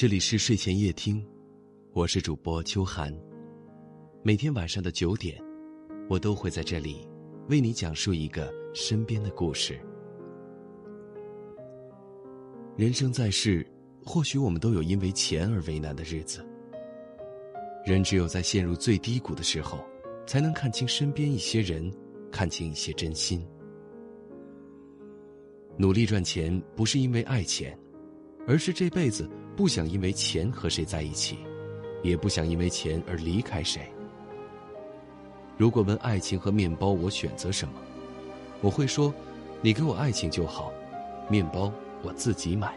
这里是睡前夜听，我是主播秋寒。每天晚上的九点，我都会在这里为你讲述一个身边的故事。人生在世，或许我们都有因为钱而为难的日子。人只有在陷入最低谷的时候，才能看清身边一些人，看清一些真心。努力赚钱不是因为爱钱，而是这辈子。不想因为钱和谁在一起，也不想因为钱而离开谁。如果问爱情和面包，我选择什么？我会说，你给我爱情就好，面包我自己买。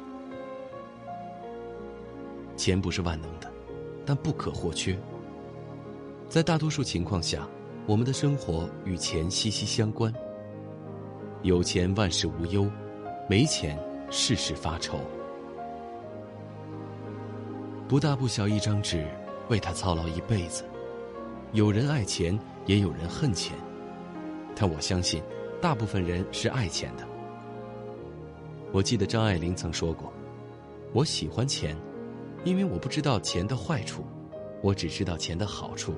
钱不是万能的，但不可或缺。在大多数情况下，我们的生活与钱息息相关。有钱万事无忧，没钱事事发愁。不大不小一张纸，为他操劳一辈子。有人爱钱，也有人恨钱，但我相信，大部分人是爱钱的。我记得张爱玲曾说过：“我喜欢钱，因为我不知道钱的坏处，我只知道钱的好处。”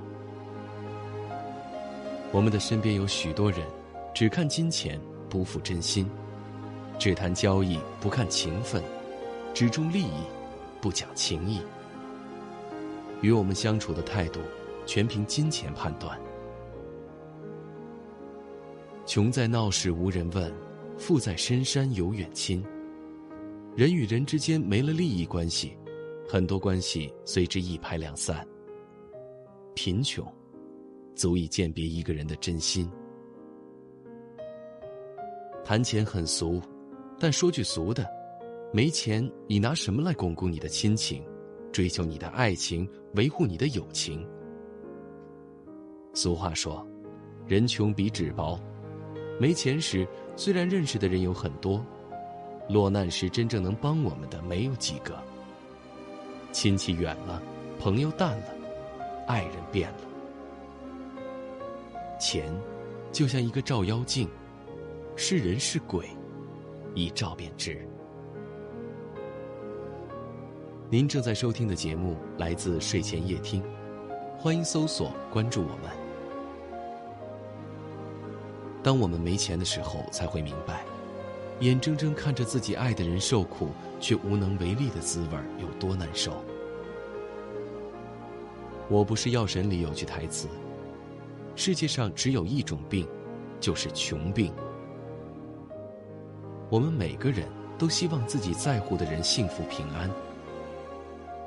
我们的身边有许多人，只看金钱，不负真心；只谈交易，不看情分；只重利益，不讲情义。与我们相处的态度，全凭金钱判断。穷在闹市无人问，富在深山有远亲。人与人之间没了利益关系，很多关系随之一拍两散。贫穷，足以鉴别一个人的真心。谈钱很俗，但说句俗的，没钱你拿什么来巩固你的亲情？追求你的爱情，维护你的友情。俗话说：“人穷比纸薄。”没钱时，虽然认识的人有很多，落难时真正能帮我们的没有几个。亲戚远了，朋友淡了，爱人变了。钱，就像一个照妖镜，是人是鬼，一照便知。您正在收听的节目来自睡前夜听，欢迎搜索关注我们。当我们没钱的时候，才会明白，眼睁睁看着自己爱的人受苦却无能为力的滋味有多难受。我不是药神里有句台词：世界上只有一种病，就是穷病。我们每个人都希望自己在乎的人幸福平安。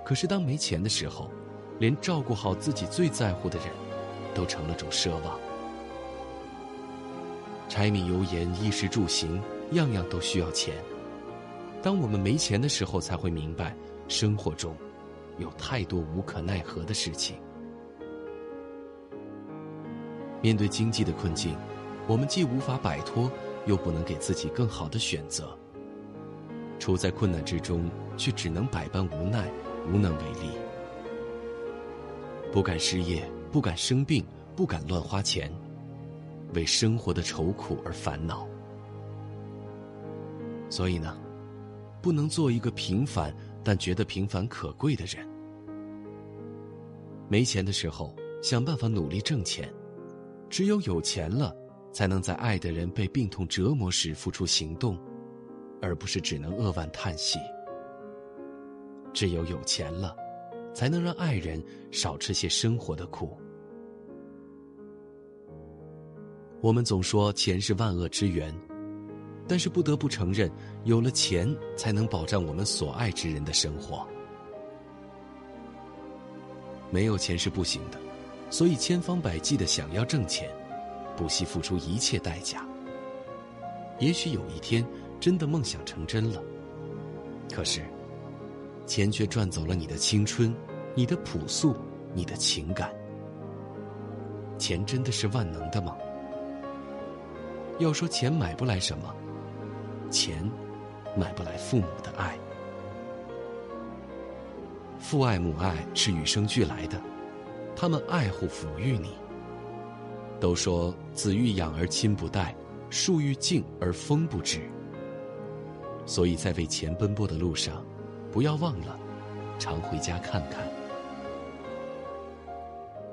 可是，当没钱的时候，连照顾好自己最在乎的人，都成了种奢望。柴米油盐、衣食住行，样样都需要钱。当我们没钱的时候，才会明白，生活中有太多无可奈何的事情。面对经济的困境，我们既无法摆脱，又不能给自己更好的选择。处在困难之中，却只能百般无奈。无能为力，不敢失业，不敢生病，不敢乱花钱，为生活的愁苦而烦恼。所以呢，不能做一个平凡但觉得平凡可贵的人。没钱的时候，想办法努力挣钱；只有有钱了，才能在爱的人被病痛折磨时付出行动，而不是只能扼腕叹息。只有有钱了，才能让爱人少吃些生活的苦。我们总说钱是万恶之源，但是不得不承认，有了钱才能保障我们所爱之人的生活。没有钱是不行的，所以千方百计的想要挣钱，不惜付出一切代价。也许有一天，真的梦想成真了，可是。钱却赚走了你的青春，你的朴素，你的情感。钱真的是万能的吗？要说钱买不来什么，钱买不来父母的爱。父爱母爱是与生俱来的，他们爱护抚育你。都说子欲养而亲不待，树欲静而风不止。所以在为钱奔波的路上。不要忘了，常回家看看。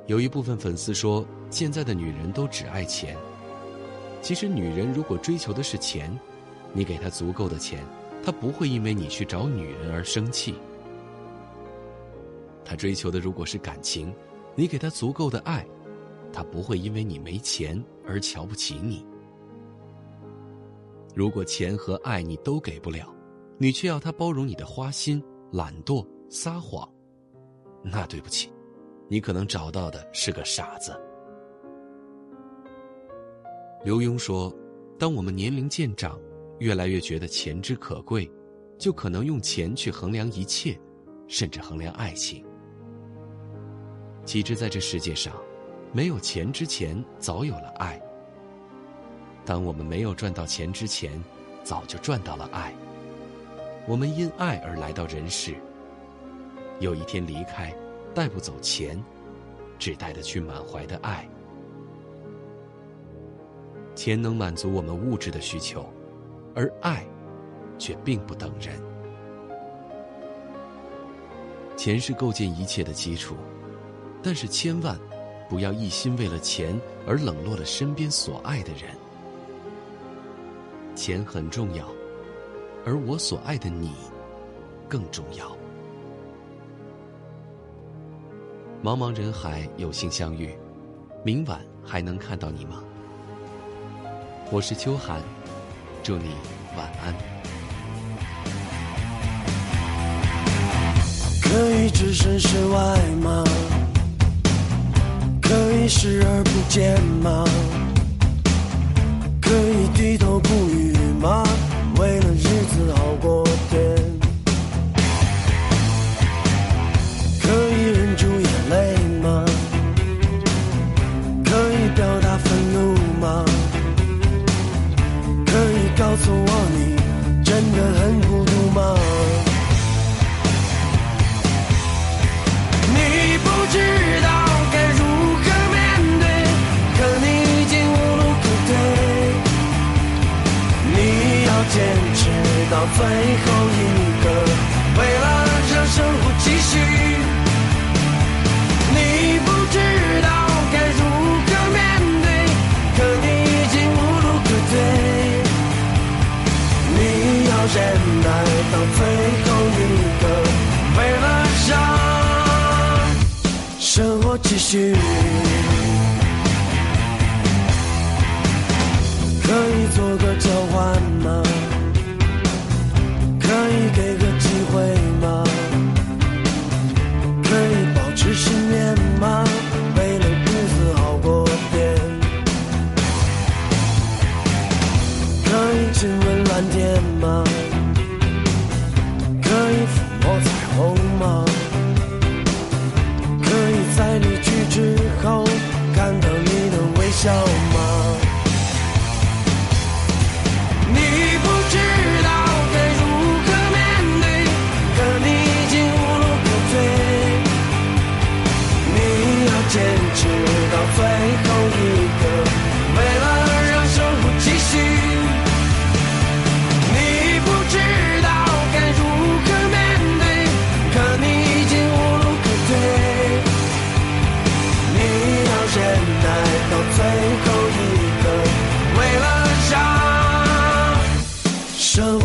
有一部分粉丝说，现在的女人都只爱钱。其实，女人如果追求的是钱，你给她足够的钱，她不会因为你去找女人而生气。她追求的如果是感情，你给她足够的爱，她不会因为你没钱而瞧不起你。如果钱和爱你都给不了，你却要他包容你的花心、懒惰、撒谎，那对不起。你可能找到的是个傻子。刘墉说：“当我们年龄渐长，越来越觉得钱之可贵，就可能用钱去衡量一切，甚至衡量爱情。其实，在这世界上，没有钱之前，早有了爱。当我们没有赚到钱之前，早就赚到了爱。我们因爱而来到人世，有一天离开。”带不走钱，只带得去满怀的爱。钱能满足我们物质的需求，而爱，却并不等人。钱是构建一切的基础，但是千万不要一心为了钱而冷落了身边所爱的人。钱很重要，而我所爱的你，更重要。茫茫人海，有幸相遇，明晚还能看到你吗？我是秋寒，祝你晚安。可以置身事外吗？可以视而不见吗？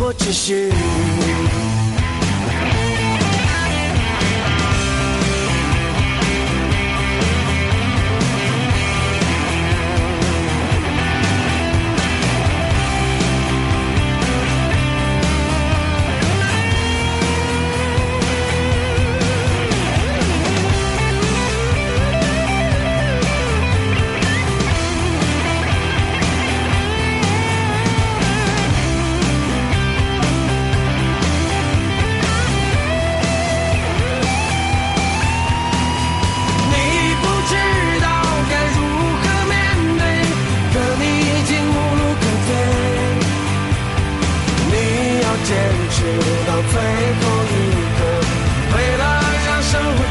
我只是。直到最后一刻，为了让生活。